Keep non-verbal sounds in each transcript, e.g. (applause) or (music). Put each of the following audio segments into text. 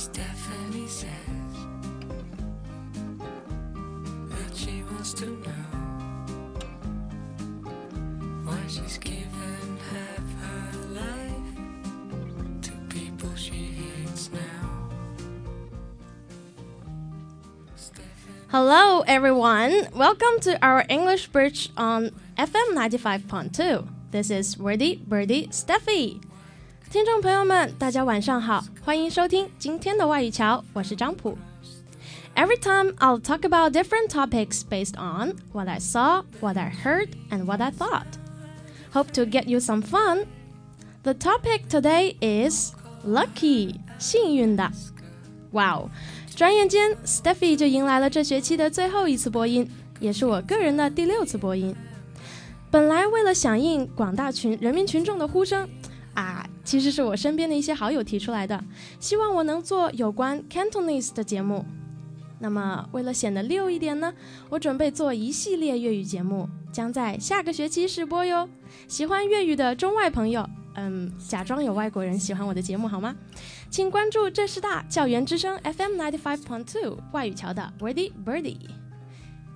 Stephanie says that she wants to know why she's given half her life to people she hates now. Hello, everyone. Welcome to our English Bridge on FM 95.2. This is Wordy Birdie Steffi. 听众朋友们，大家晚上好，欢迎收听今天的外语桥，我是张普。Every time I'll talk about different topics based on what I saw, what I heard, and what I thought. Hope to get you some fun. The topic today is lucky，幸运的。Wow，转眼间，Steffi 就迎来了这学期的最后一次播音，也是我个人的第六次播音。本来为了响应广大群人民群众的呼声， 啊，其实是我身边的一些好友提出来的，希望我能做有关 Cantonese 的节目。那么，为了显得溜一点呢，我准备做一系列粤语节目，将在下个学期试播哟。喜欢粤语的中外朋友，嗯，假装有外国人喜欢我的节目好吗？请关注浙师大教员之声 FM ninety five point two 外语桥的 Wordy Birdie。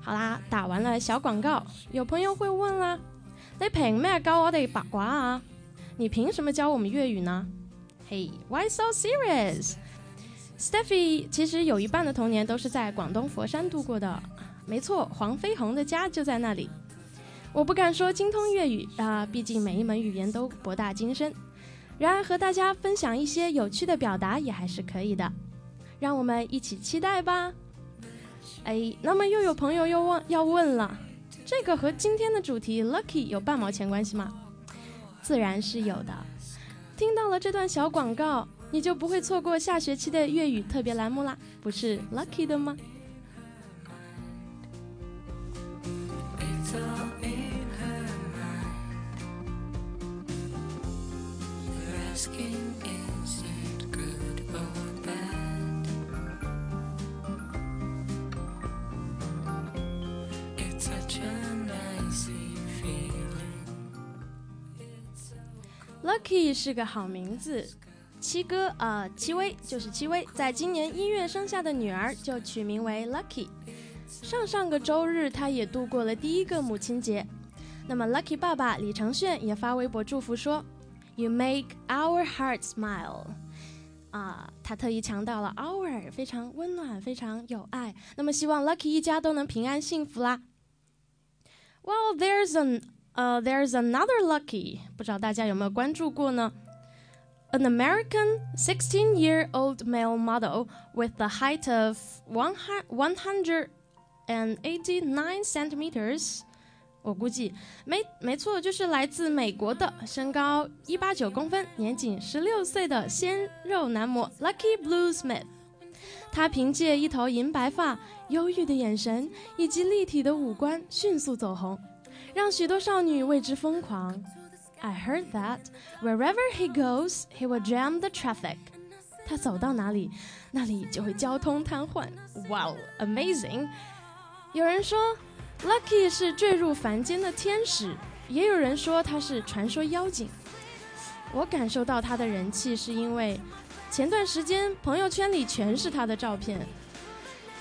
好啦，打完了小广告，有朋友会问啦，你凭咩教我哋八卦啊？你凭什么教我们粤语呢？Hey，why so serious？Steffy 其实有一半的童年都是在广东佛山度过的，没错，黄飞鸿的家就在那里。我不敢说精通粤语啊，毕竟每一门语言都博大精深。然而和大家分享一些有趣的表达也还是可以的，让我们一起期待吧。哎，那么又有朋友又问要问了，这个和今天的主题 lucky 有半毛钱关系吗？自然是有的。听到了这段小广告，你就不会错过下学期的粤语特别栏目啦，不是 lucky 的吗？Lucky 是个好名字，七哥呃，戚薇就是戚薇，在今年一月生下的女儿就取名为 Lucky。上上个周日，她也度过了第一个母亲节。那么 Lucky 爸爸李承铉也发微博祝福说：“You make our heart smile。”啊，他特意强调了 “our”，非常温暖，非常有爱。那么希望 Lucky 一家都能平安幸福啦。Well, there's an 呃、there's another lucky，不知道大家有没有关注过呢？An American 16-year-old male model with the height of 189 centimeters，我估计没没错，就是来自美国的，身高一八九公分，年仅十六岁的鲜肉男模 Lucky Blue Smith。他凭借一头银白发、忧郁的眼神以及立体的五官，迅速走红。让许多少女为之疯狂。I heard that wherever he goes, he will jam the traffic. 他走到哪里，那里就会交通瘫痪。Wow, amazing！有人说，Lucky 是坠入凡间的天使，也有人说他是传说妖精。我感受到他的人气，是因为前段时间朋友圈里全是他的照片。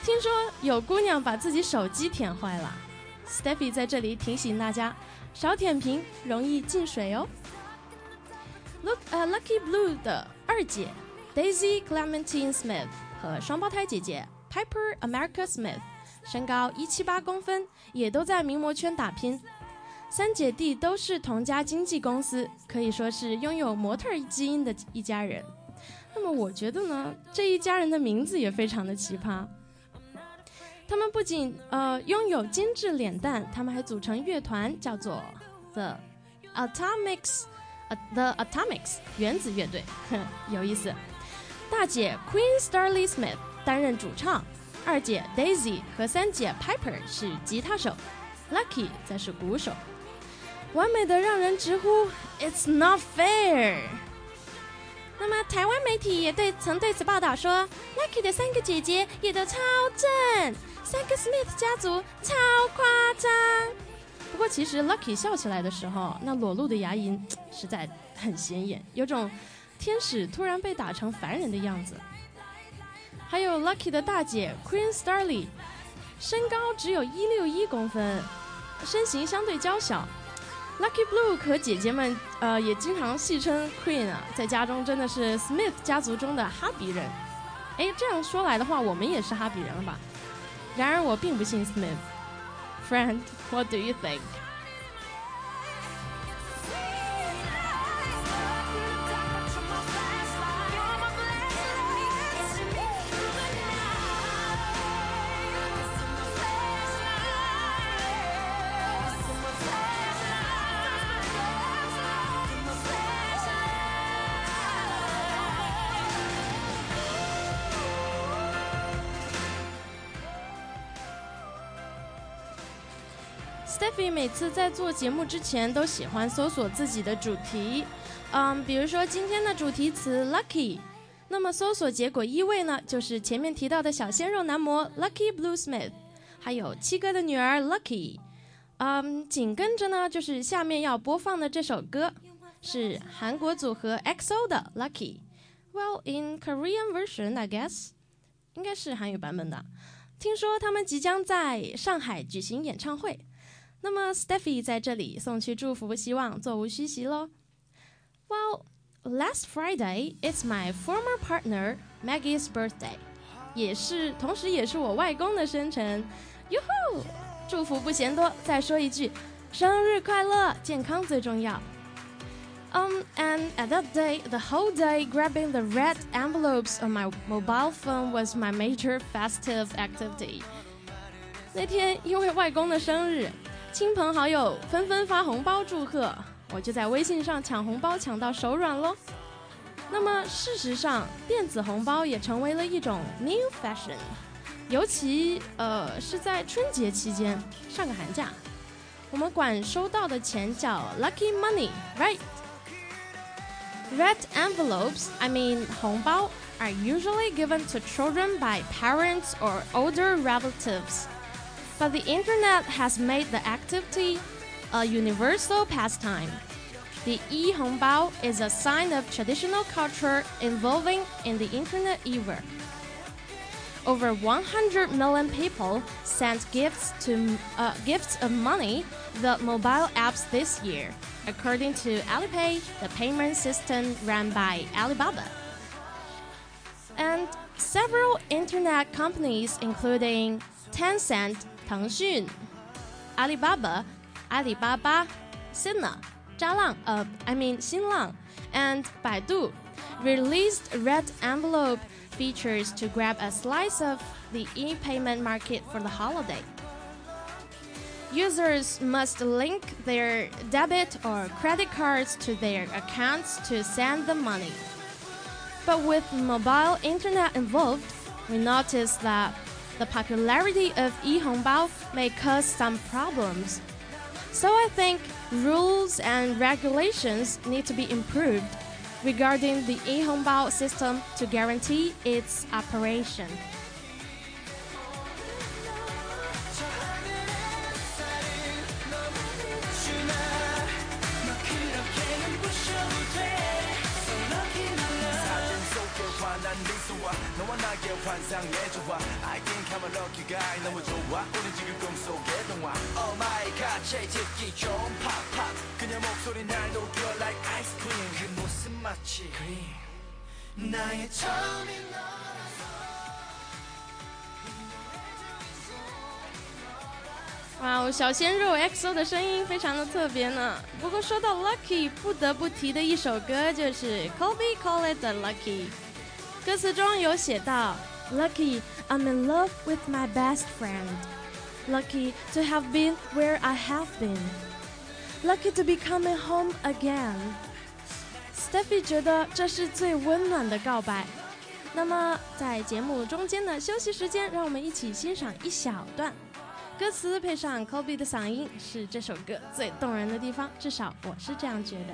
听说有姑娘把自己手机舔坏了。Steffi 在这里提醒大家，少舔屏容易进水哦。Look，呃、uh,，Lucky Blue 的二姐 Daisy Clementine Smith 和双胞胎姐姐 Piper America Smith，身高一七八公分，也都在名模圈打拼。三姐弟都是同家经纪公司，可以说是拥有模特基因的一家人。那么我觉得呢，这一家人的名字也非常的奇葩。他们不仅呃拥有精致脸蛋，他们还组成乐团，叫做 The Atomics，呃 The Atomics 原子乐队，哼，有意思。大姐 Queen Starley Smith 担任主唱，二姐 Daisy 和三姐 Piper 是吉他手，Lucky 则是鼓手，完美的让人直呼 It's not fair。那么，台湾媒体也对曾对此报道说，Lucky 的三个姐姐也都超正，三个 Smith 家族超夸张。不过，其实 Lucky 笑起来的时候，那裸露的牙龈实在很显眼，有种天使突然被打成凡人的样子。还有 Lucky 的大姐 Queen Starly，身高只有一六一公分，身形相对娇小。Lucky Blue 和姐姐们呃也经常戏称 Queen 啊，在家中真的是 Smith 家族中的哈比人。哎，这样说来的话，我们也是哈比人了吧？然而我并不信 Smith，Friend，What Do You Think？次在做节目之前都喜欢搜索自己的主题，嗯，比如说今天的主题词 Lucky，那么搜索结果一位呢就是前面提到的小鲜肉男模 Lucky Bluesmith，还有七哥的女儿 Lucky，嗯，紧跟着呢就是下面要播放的这首歌是韩国组合 XO 的 Lucky，Well in Korean version I guess，应该是韩语版本的，听说他们即将在上海举行演唱会。那么 Steffi 在这里送去祝福，希望座无虚席喽。Well, last Friday it's my former partner Maggie's birthday，也是同时也是我外公的生辰。哟吼！祝福不嫌多，再说一句，生日快乐，健康最重要。Um, and at that day, the whole day grabbing the red envelopes on my mobile phone was my major festive activity. 那天因为外公的生日。 亲朋好友纷纷发红包祝贺，我就在微信上抢红包抢到手软喽。那么事实上，电子红包也成为了一种 new fashion，尤其呃是在春节期间，上个寒假，我们管收到的钱叫 lucky money，right？Red envelopes, I mean 红包，are usually given to children by parents or older relatives. But the internet has made the activity a universal pastime. The e-hongbao is a sign of traditional culture evolving in the internet era. Over 100 million people sent gifts to uh, gifts of money the mobile apps this year, according to Alipay, the payment system run by Alibaba. And several internet companies, including Tencent, 腾讯、阿里巴巴、阿里巴巴、Sina、渣浪呃，I mean 新浪 and 百度 released red envelope features to grab a slice of the e-payment market for the holiday. Users must link their debit or credit cards to their accounts to send the money. But with mobile internet involved, we notice that the popularity of e-hongbao may cause some problems. So I think rules and regulations need to be improved regarding the e-hongbao system to guarantee its operation. 哇哦，小鲜肉 XO 的声音非常的特别呢。不过说到 Lucky，不得不提的一首歌就是 Kobe Call It the Lucky。歌词中有写到：“Lucky, I'm in love with my best friend. Lucky to have been where I have been. Lucky to be coming home again.” Steffi 觉得这是最温暖的告白。那么，在节目中间的休息时间，让我们一起欣赏一小段歌词，配上 Kobe 的嗓音，是这首歌最动人的地方。至少我是这样觉得。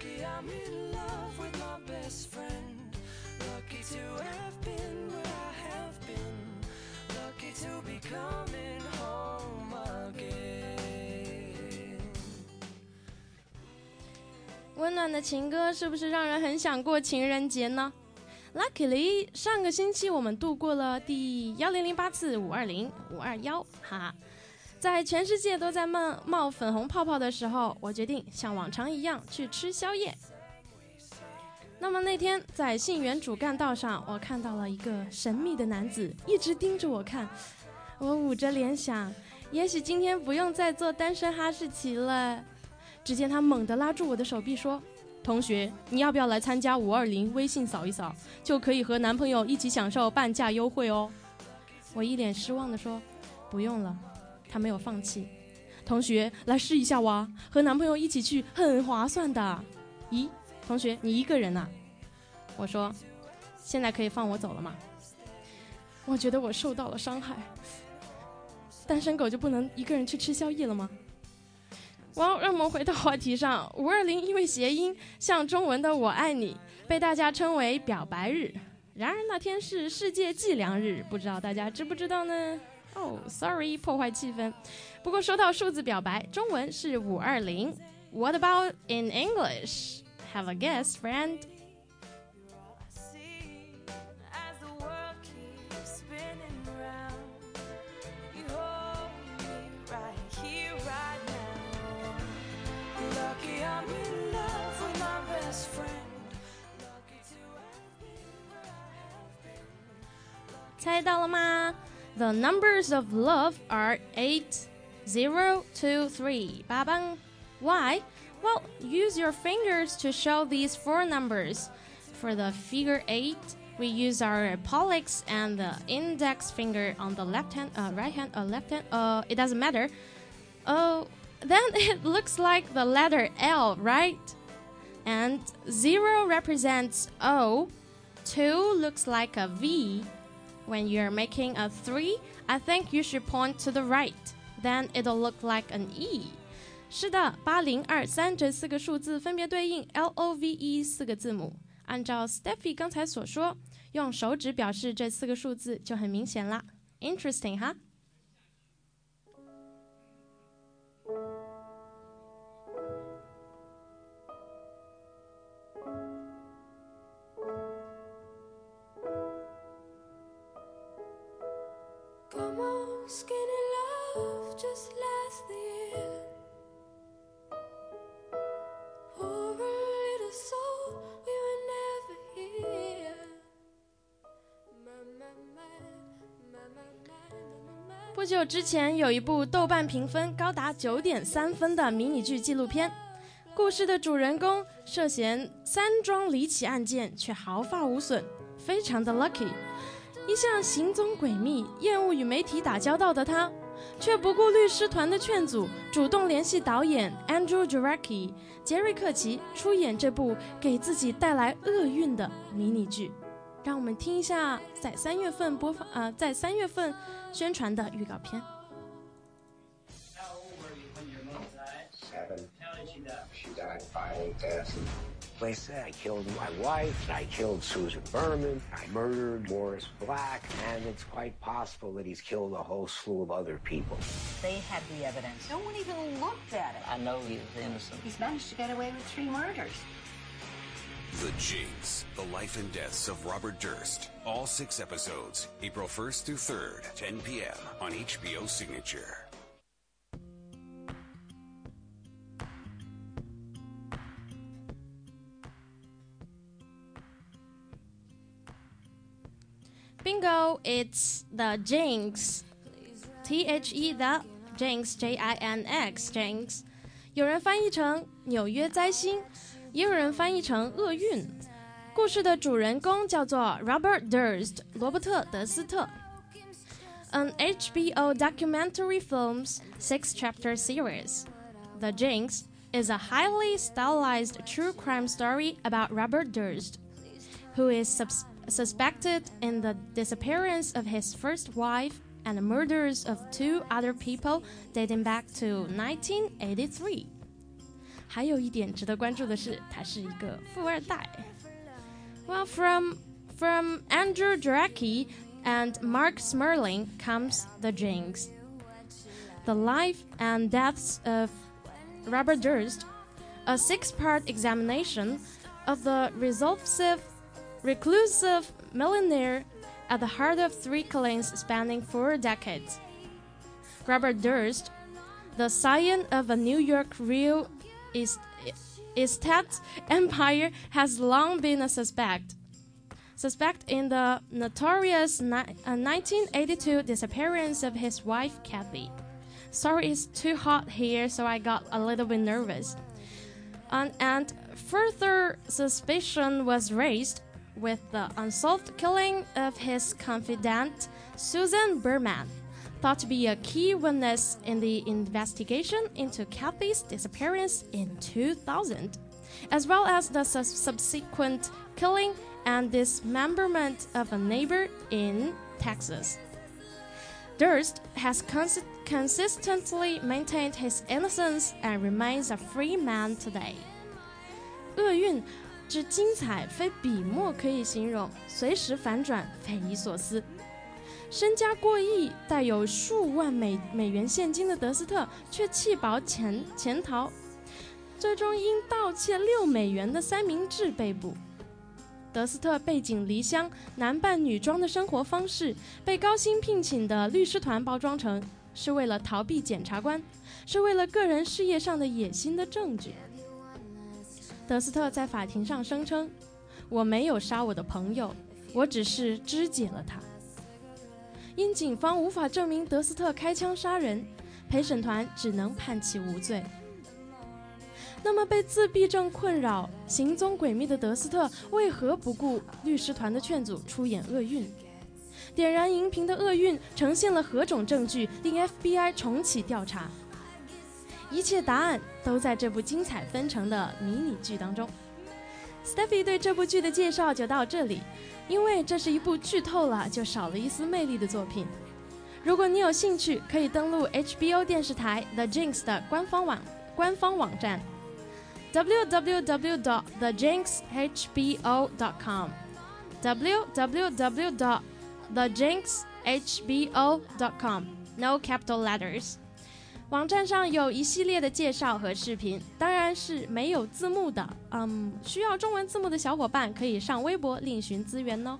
Lucky I'm in love with my best friend. Lucky to have been where I have been. Lucky to be coming home again. 温暖的情歌是不是让人很想过情人节呢？Luckily，上个星期我们度过了第幺零零八次五二零五二幺，哈哈。在全世界都在冒冒粉红泡泡的时候，我决定像往常一样去吃宵夜。那么那天在信源主干道上，我看到了一个神秘的男子，一直盯着我看。我捂着脸想，也许今天不用再做单身哈士奇了。只见他猛地拉住我的手臂说：“同学，你要不要来参加五二零？微信扫一扫，就可以和男朋友一起享受半价优惠哦。”我一脸失望地说：“不用了。”他没有放弃。同学，来试一下哇，和男朋友一起去很划算的。咦，同学，你一个人呐、我说：“现在可以放我走了吗？”我觉得我受到了伤害。单身狗就不能一个人去吃宵夜了吗？哇，让我们回到话题上。五二零因为谐音，像中文的“我爱你”，被大家称为表白日。然而那天是世界计量日，不知道大家知不知道呢？哦、s o r r y 破坏气氛。不过说到数字表白，中文是五二零。What about in English? Have a guess friend see as the world keeps spinning round. You hold me right here, right now. Lucky I'm in love with my best friend. Lucky to have been where I have been. 猜到了吗？The numbers of love are eight, zero, two, three. Why? Well, use your fingers to show these four numbers. For the figure eight, we use our pollex and the index finger on the left hand, uh, right hand, uh, left hand. Uh, it doesn't matter. Oh, then (laughs) it looks like the letter L, right? And zero represents O. Two looks like a V When you're making a 3, I think you should point to the right. Then it'll look like an E. 是的，八零二三这四个数字分别对应 L O V E 四个字母。按照 Steffi 刚才所说，用手指表示这四个数字就很明显啦。Interesting 哈。 Come Skinny love, just last year. 不久之前，有一部豆瓣评分高达九点三分的迷你剧纪录片，故事的主人公涉嫌三桩离奇案件，却毫发无损，非常的 lucky。一向行踪诡秘、厌恶与媒体打交道的他，却不顾律师团的劝阻，主动联系导演 Andrew Jarecki 杰瑞克奇出演这部给自己带来厄运的迷你剧。让我们听一下在三月份播放呃，在三月份宣传的预告片。How old were you're going to go They say I killed my wife, I killed Susan Berman, I murdered Morris Black, and it's quite possible that he's killed a whole slew of other people. They had the evidence. No one even looked at it. I know he is innocent. He's managed to get away with three murders. The Jinx, The Life and Deaths of Robert Durst. All six episodes, April 1st through 3rd, 10 p.m. on HBO Signature. ，Bingo! It's the Jinx. T H E the Jinx J I N X Jinx。有人翻译成纽约灾星，也有人翻译成厄运。故事的主人公叫做 Robert Durst，罗伯特·德斯特。 an HBO documentary film's six chapter series. The Jinx is a highly stylized true crime story about Robert Durst, who is sus- suspected in the disappearance of his first wife and the murders of two other people dating back to 1983. 还有一点值得关注的是，他是一个富二代。Well, from from Andrew Drake and Mark Smerling comes The Jinx. The life and deaths of Robert Durst, a six-part examination of the resolve reclusive millionaire at the heart of three killings spanning four decades. Robert Durst, the scion of a New York real estate empire, has long been a suspect. Suspect in the notorious ni- uh, 1982 disappearance of his wife Kathy. Sorry, it's too hot here, so I got a little bit nervous. And, and further suspicion was raised with the unsolved killing of his confidant, Susan Berman, thought to be a key witness in the investigation into Kathy's disappearance in 2000, as well as the su- subsequent killing and dismemberment of a neighbor in Texas. Durst has cons- consistently maintained his innocence and remains a free man today. 厄运之精彩非笔墨可以形容，随时反转，匪夷所思。身家过亿、带有数万美美元现金的德斯特，却弃保潜潜逃，最终因盗窃六美元的三明治被捕。德斯特背井离乡、男扮女装的生活方式，被高薪聘请的律师团包装成是为了逃避检察官，是为了个人事业上的野心的证据。德斯特在法庭上声称：“我没有杀我的朋友，我只是肢解了他。”因警方无法证明德斯特开枪杀人，陪审团只能判其无罪。那么，被自闭症困扰、行踪诡秘的德斯特，为何不顾律师团的劝阻出演厄运？点燃荧屏的厄运呈现了何种证据，令 FBI 重启调查？一切答案都在这部精彩纷呈的迷你剧当中。Steffi 对这部剧的介绍就到这里，因为这是一部剧透了就少了一丝魅力的作品。如果你有兴趣，可以登录 HBO 电视台 The Jinx 的官方网官方网站 www.thejinxhbo.com www.thejinxhbo.com No capital letters。网站上有一系列的介绍和视频，当然是没有字幕的。嗯，需要中文字幕的小伙伴可以上微博另寻资源哦。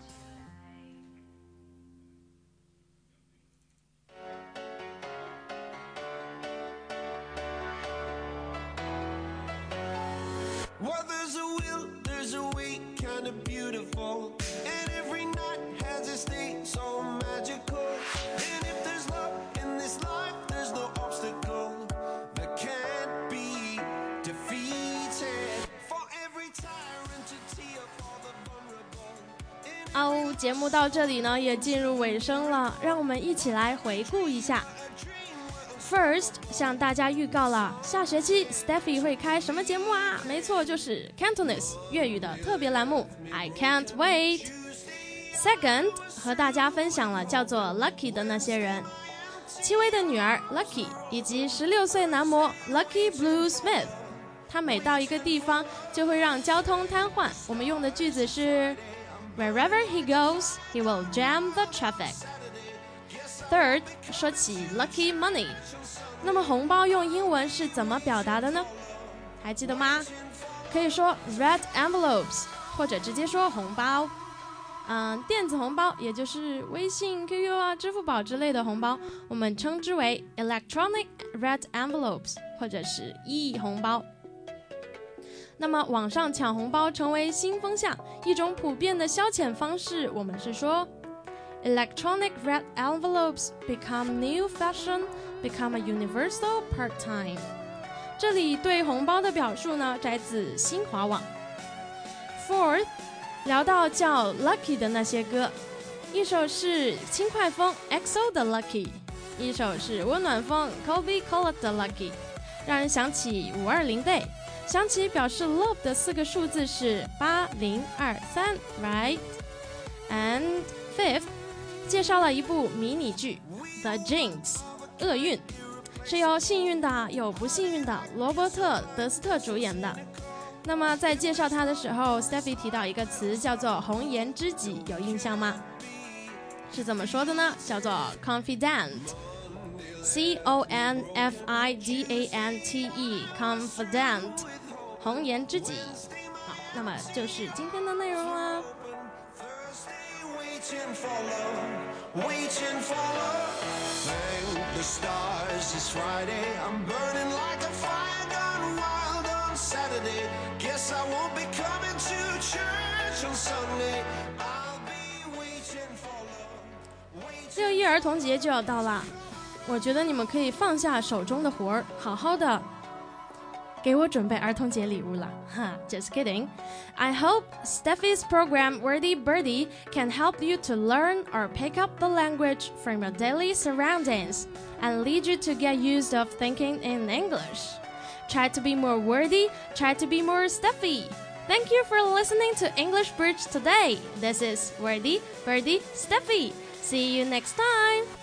节目到这里呢也进入尾声了，让我们一起来回顾一下。First，向大家预告了下学期 Steffi 会开什么节目啊？没错，就是 Cantonese 粤语的特别栏目 I Can't Wait。Second，和大家分享了叫做 Lucky 的那些人，戚薇的女儿 Lucky 以及十六岁男模 Lucky Blue Smith。他每到一个地方就会让交通瘫痪。我们用的句子是 Wherever he goes, he will jam the traffic. Third，说起 lucky money，那么红包用英文是怎么表达的呢？还记得吗？可以说 red envelopes，或者直接说红包。嗯，电子红包，也就是微信、QQ 啊、支付宝之类的红包，我们称之为 electronic red envelopes，或者是 e 红包。那么网上抢红包成为新风向，一种普遍的消遣方式，我们是说 electronic red envelopes become new fashion, become a universal part-time。这里对红包的表述呢，摘自新华网。Fourth，聊到叫 Lucky 的那些歌一首是轻快风 EXO 的 Lucky，一首是温暖风 Kobe Color 的 Lucky，让人想起五二零 day，想起表示 love 的四个数字是八零二三，right？And fifth，介绍了一部迷你剧《The Jinx》，厄运，是由幸运的有不幸运的罗伯特·德斯特主演的。那么在介绍它的时候，Steffi 提到一个词叫做“红颜知己”，有印象吗？是怎么说的呢？叫做 confident，C O N F I D A N T E，confident 红颜知己。好，那么就是今天的内容啦。Waiting for love, waiting for love. Thank the stars, it's Friday. I'm burning like a fire gone wild on Saturday. Guess I won't be coming to church on Sunday. I'll be waiting for love. Waiting 六一儿童节就要到啦，我觉得你们可以放下手中的活儿，好好的给我准备儿童节礼物啦。哈，just kidding. I hope Steffi's program Wordy Birdie can help you to learn or pick up the language from your daily surroundings and lead you to get used of thinking in English. Try to be more wordy, try to be more Steffi. Thank you for listening to English Bridge today. This is Wordy Birdie Steffi. See you next time.